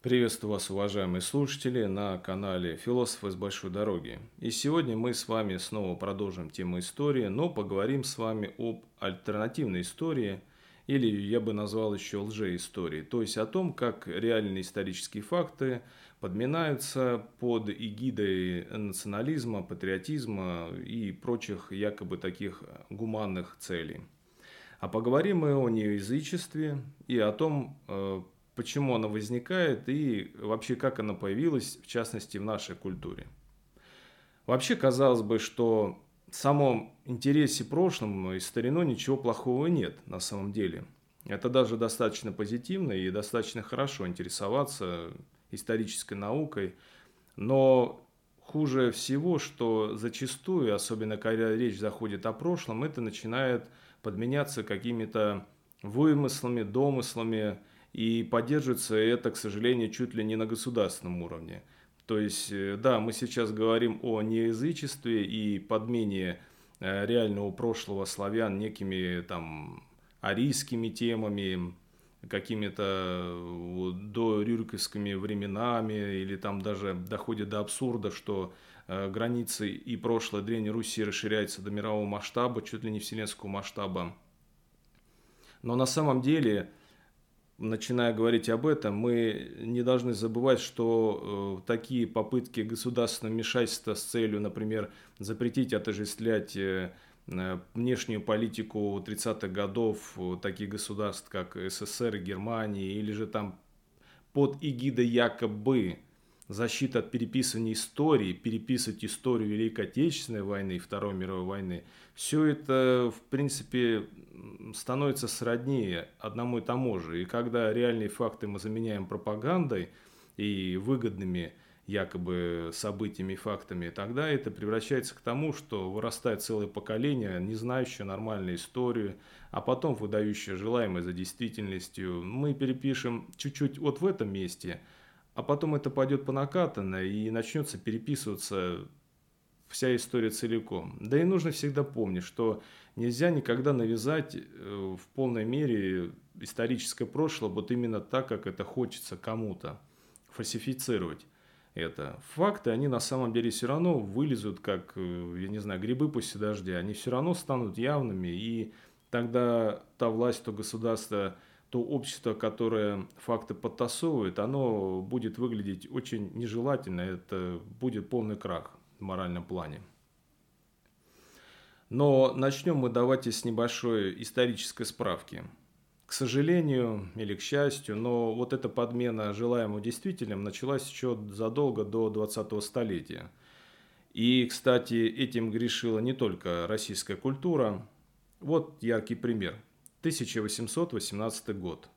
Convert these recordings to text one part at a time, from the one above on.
Приветствую вас, уважаемые слушатели, на канале «Философы с большой дороги». И сегодня мы с вами снова продолжим тему истории, но поговорим с вами об альтернативной истории, или я бы назвал еще лжеистории, то есть о том, как реальные исторические факты подминаются под эгидой национализма, патриотизма и прочих якобы таких гуманных целей. А поговорим мы о неязычестве и о том, э, почему она возникает и вообще как она появилась, в частности, в нашей культуре. Вообще, казалось бы, что в самом интересе прошлым и стариной ничего плохого нет на самом деле. Это даже достаточно позитивно и достаточно хорошо интересоваться исторической наукой. Но хуже всего, что зачастую, особенно когда речь заходит о прошлом, это начинает подменяться какими-то вымыслами, домыслами, и поддерживается это, к сожалению, чуть ли не на государственном уровне. То есть, э, да, мы сейчас говорим о неязычестве и подмене э, реального прошлого славян некими там арийскими темами, какими-то до рюриковскими временами, или там даже доходит до абсурда, что э, границы и прошлое Древней Руси расширяются до мирового масштаба, чуть ли не вселенского масштаба. Но на самом деле начиная говорить об этом, мы не должны забывать, что э, такие попытки государственного вмешательства с целью, например, запретить отождествлять э, э внешнюю политику 30-х годов э, таких государств, как СССР Германия, или же там под эгидой якобы защита от переписывания истории, переписывать историю Великой Отечественной войны и Второй мировой войны, все это, в принципе, становится сроднее одному и тому же. И когда реальные факты мы заменяем пропагандой и выгодными якобы событиями и фактами, тогда это превращается к тому, что вырастает целое поколение, не знающее нормальную историю, а потом выдающее желаемое за действительностью. Мы перепишем чуть-чуть вот в этом месте, а потом это пойдет по накатанной и начнется переписываться вся история целиком. Да и нужно всегда помнить, что нельзя никогда навязать э, в полной мере историческое прошлое вот именно так, как это хочется кому-то, фальсифицировать это. Факты, они на самом деле все равно вылезут, как, э, я не знаю, грибы после дождя, они все равно станут явными, и тогда та власть, то государство, то общество, которое факты подтасовывает, оно будет выглядеть очень нежелательно, это будет полный крах в моральном плане. Но начнем мы давайте с небольшой исторической справки. К сожалению или к счастью, но вот эта подмена желаемого действительным началась еще задолго до 20-го столетия. И, кстати, этим грешила не только российская культура. Вот яркий пример. 1818 год.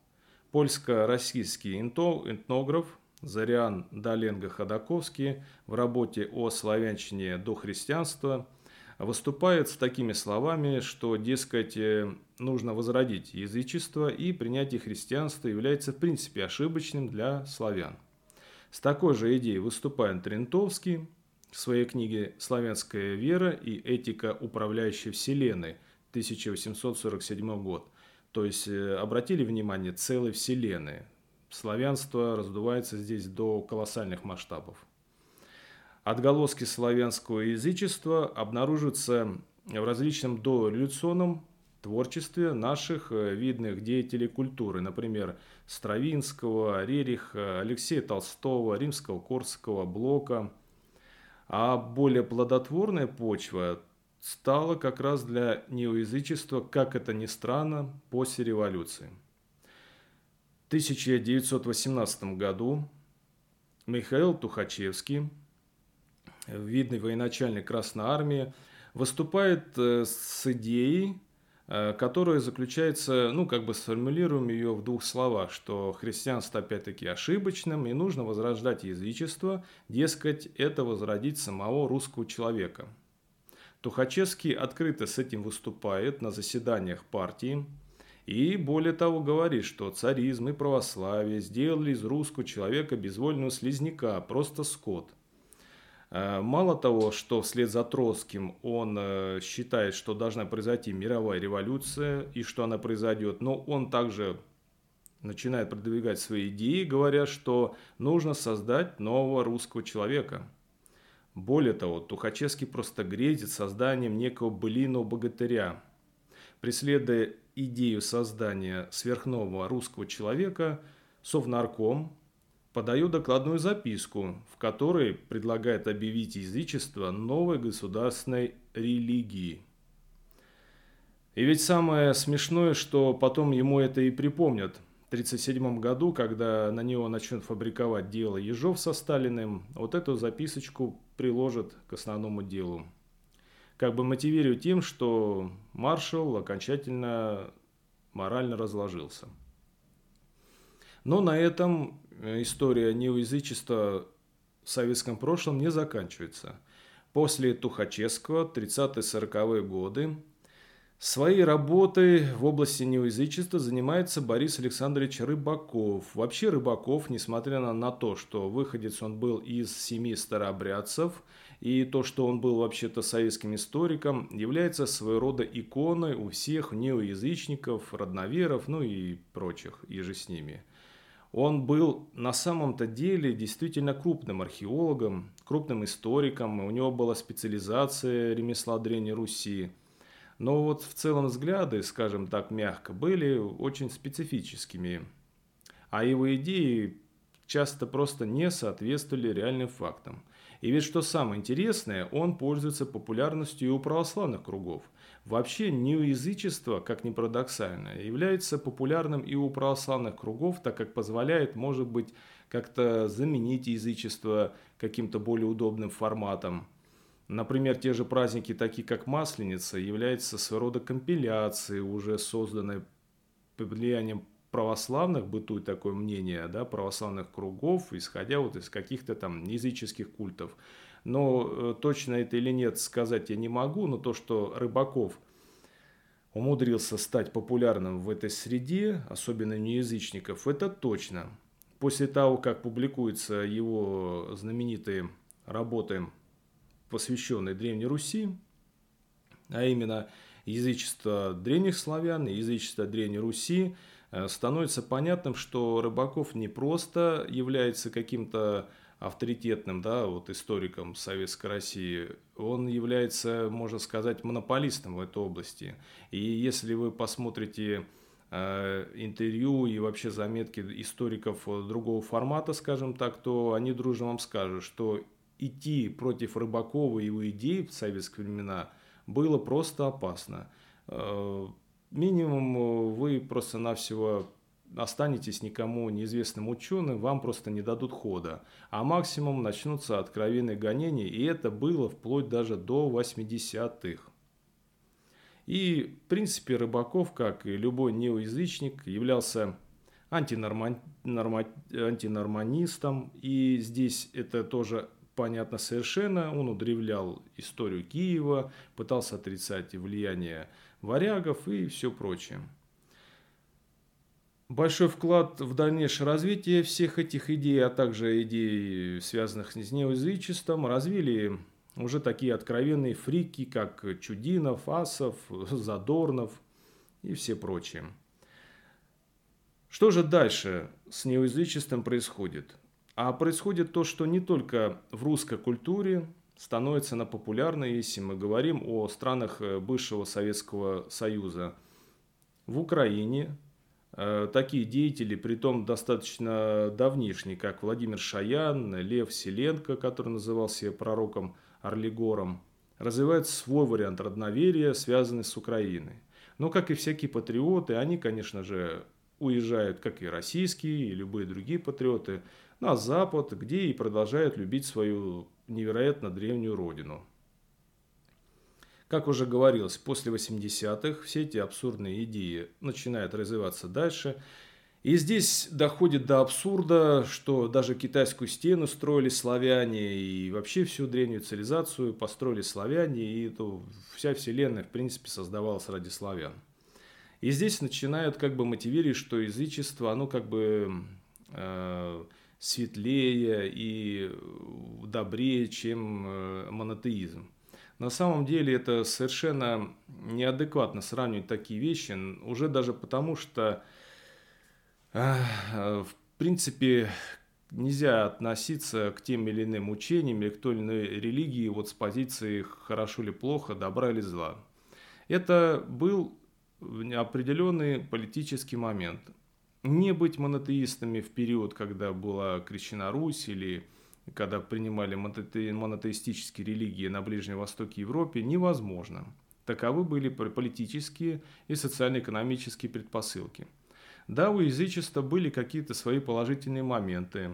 Польско-российский этнограф Зариан Даленго-Ходаковский в работе о славянщине до христианства выступает с такими словами, что, дескать, э, нужно возродить язычество и принятие христианства является в принципе ошибочным для славян. С такой же идеей выступает Трентовский в своей книге «Славянская вера и этика управляющей вселенной» 1847 год. То есть э, обратили внимание целой вселенной, славянство раздувается здесь до колоссальных масштабов. Отголоски славянского язычества обнаружатся в различном дореволюционном творчестве наших э, видных деятелей культуры, например, Стравинского, Рериха, Алексея Толстого, Римского-Корского, Блока. А более плодотворная почва стала как раз для неоязычества, как это ни странно, после революции. 1918 году Михаил Тухачевский, видный военачальник Красной Армии, выступает э, с идеей, э, которая заключается, ну, как бы сформулируем ее в двух словах, что христианство опять-таки ошибочным, и нужно возрождать язычество, дескать, это возродить самого русского человека. Тухачевский открыто с этим выступает на заседаниях партии, и более того говорит, что царизм и православие сделали из русского человека безвольного слизняка, просто скот. Э, мало того, что вслед за Троцким он э, считает, что должна произойти мировая революция и что она произойдет, но он также начинает продвигать свои идеи, говоря, что нужно создать нового русского человека. Более того, Тухачевский просто грезит созданием некого былиного богатыря. Преследуя идею создания сверхнового русского человека, Совнарком подает докладную записку, в которой предлагает объявить язычество новой государственной религией. И ведь самое смешное, что потом ему это и припомнят. В 1937 году, когда на него начнут фабриковать дело Ежов со Сталиным, вот эту записочку приложат к основному делу. Как бы мотивируя тем, что маршал окончательно морально разложился. Но на этом история неоязычества в советском прошлом не заканчивается. После Тухачевского, 30-40-е годы, Своей работой в области неоязычества занимается Борис Александрович Рыбаков. Вообще Рыбаков, несмотря на то, что выходец он был из семи старообрядцев, и то, что он был вообще-то советским историком, является своего рода иконой у всех неоязычников, родноверов, ну и прочих, и же с ними. Он был на самом-то деле действительно крупным археологом, крупным историком, у него была специализация ремесла Древней Руси – но вот в целом взгляды, скажем так мягко, были очень специфическими. А его идеи часто просто не соответствовали реальным фактам. И ведь что самое интересное, он пользуется популярностью и у православных кругов. Вообще неоязычество, как ни парадоксально, является популярным и у православных кругов, так как позволяет, может быть, как-то заменить язычество каким-то более удобным форматом. Например, те же праздники, такие как Масленица, являются своего рода компиляцией, уже созданной под влиянием православных, бытует такое мнение, да, православных кругов, исходя вот из каких-то там языческих культов. Но э, точно это или нет сказать я не могу, но то, что Рыбаков умудрился стать популярным в этой среде, особенно неязычников, это точно. После того, как публикуются его знаменитые работы посвященный Древней Руси, а именно язычество древних славян и язычество Древней Руси, э, становится понятным, что Рыбаков не просто является каким-то авторитетным да, вот историком Советской России, он является, можно сказать, монополистом в этой области. И если вы посмотрите э, интервью и вообще заметки историков другого формата, скажем так, то они дружно вам скажут, что идти против Рыбакова и его идей в советские времена было просто опасно. Э, минимум э, вы просто-навсего останетесь никому неизвестным ученым, вам просто не дадут хода. А максимум начнутся откровенные гонения, и это было вплоть даже до 80-х. И, в принципе, Рыбаков, как и любой неоязычник, являлся антинорман... норма... антинорманистом. И здесь это тоже понятно совершенно. Он удревлял историю Киева, пытался отрицать влияние варягов и все прочее. Большой вклад в дальнейшее развитие всех этих идей, а также идей, связанных с неоязычеством, развили уже такие откровенные фрики, как Чудинов, Асов, Задорнов и все прочие. Что же дальше с неоязычеством происходит? А происходит то, что не только в русской культуре становится она популярной, если мы говорим о странах э, бывшего Советского Союза. В Украине э, такие деятели, при том достаточно давнишние, как Владимир Шаян, Лев Селенко, который называл себя пророком Орлигором, развивают свой вариант родноверия, связанный с Украиной. Но, как и всякие патриоты, они, конечно же, уезжают, как и российские, и любые другие патриоты, на Запад, где и продолжают любить свою невероятно древнюю родину. Как уже говорилось, после 80-х все эти абсурдные идеи начинают развиваться дальше. И здесь доходит до абсурда, что даже китайскую стену строили славяне, и вообще всю древнюю цивилизацию построили славяне, и то вся вселенная, в принципе, создавалась ради славян. И здесь начинают как бы мотивировать, что язычество, оно как бы э, светлее и добрее, чем э, монотеизм. На самом деле это совершенно неадекватно сравнивать такие вещи, уже даже потому, что В принципе, нельзя относиться к тем или иным учениям или к той или иной религии вот с позиции хорошо или плохо, добра или зла. Это был определенный политический момент. Не быть монотеистами в период, когда была крещена Русь или когда принимали монотеистические религии на Ближнем Востоке и Европе, невозможно. Таковы были политические и социально-экономические предпосылки. Да, у язычества были какие-то свои положительные моменты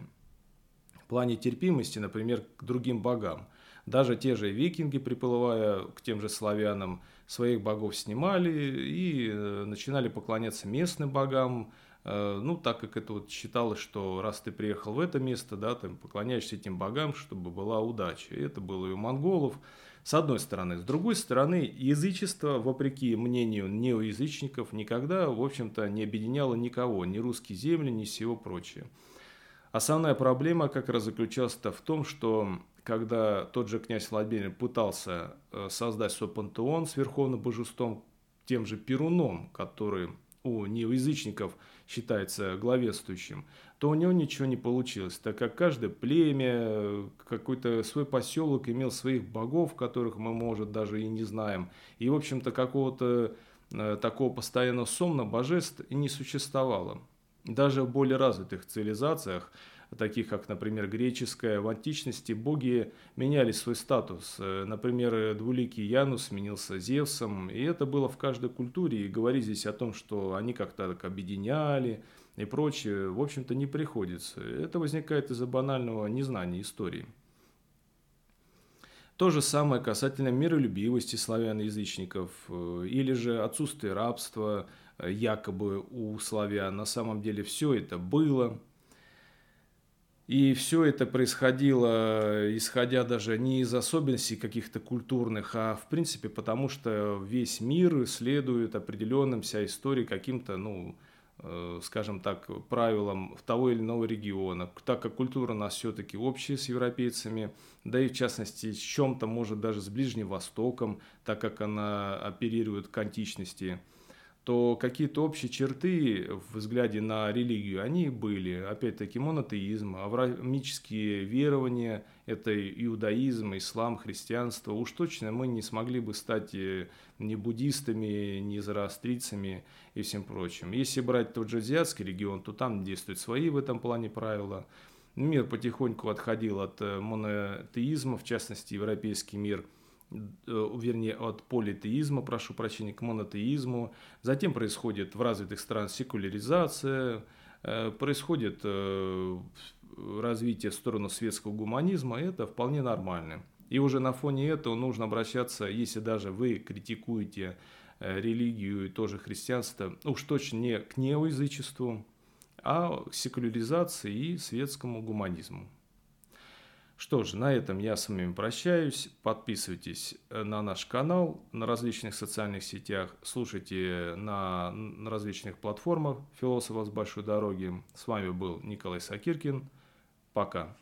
в плане терпимости, например, к другим богам. Даже те же викинги, приплывая к тем же славянам, своих богов снимали и э, начинали поклоняться местным богам, э, ну, так как это вот считалось, что раз ты приехал в это место, да, ты поклоняешься этим богам, чтобы была удача. И это было и у монголов, с одной стороны. С другой стороны, язычество, вопреки мнению неоязычников, никогда, в общем-то, не объединяло никого, ни русские земли, ни всего прочее. Основная проблема как раз заключалась в том, что когда тот же князь Владимир пытался э, создать свой пантеон с верховным божеством, тем же Перуном, который у неоязычников считается главенствующим, то у него ничего не получилось, так как каждое племя, какой-то свой поселок имел своих богов, которых мы, может, даже и не знаем. И, в общем-то, какого-то э, такого постоянного сомна божеств не существовало. Даже в более развитых цивилизациях – таких как, например, греческая, в античности боги меняли свой статус. Э, например, двуликий Янус сменился Зевсом, и это было в каждой культуре. И говорить здесь о том, что они как-то так объединяли и прочее, в общем-то, не приходится. Это возникает из-за банального незнания истории. То же самое касательно миролюбивости славян-язычников э, или же отсутствия рабства э, якобы у славян. На самом деле все это было, и все это происходило, исходя даже не из особенностей каких-то культурных, а в принципе потому, что весь мир следует определенным вся истории каким-то, ну, э, скажем так, правилам того или иного региона, так как культура у нас все-таки общая с европейцами, да и в частности с чем-то может даже с Ближним Востоком, так как она оперирует к античности – то какие-то общие черты в взгляде на религию, они были. Опять-таки монотеизм, авраамические верования, это иудаизм, ислам, христианство. Уж точно мы не смогли бы стать э, ни буддистами, ни зороастрийцами и всем прочим. Если брать тот же азиатский регион, то там действуют свои в этом плане правила. Мир потихоньку отходил от э, монотеизма, в частности, европейский мир – вернее, от политеизма, прошу прощения, к монотеизму. Затем происходит в развитых странах секуляризация, э, происходит э, развитие в сторону светского гуманизма, это вполне нормально. И уже на фоне этого нужно обращаться, если даже вы критикуете религию и тоже христианство, уж точно не к неоязычеству, а к секуляризации и светскому гуманизму. Что ж, на этом я с вами прощаюсь. Подписывайтесь э, на наш канал на различных социальных сетях, слушайте на, на различных платформах «Философов с большой дороги». С вами был Николай Сакиркин. Пока.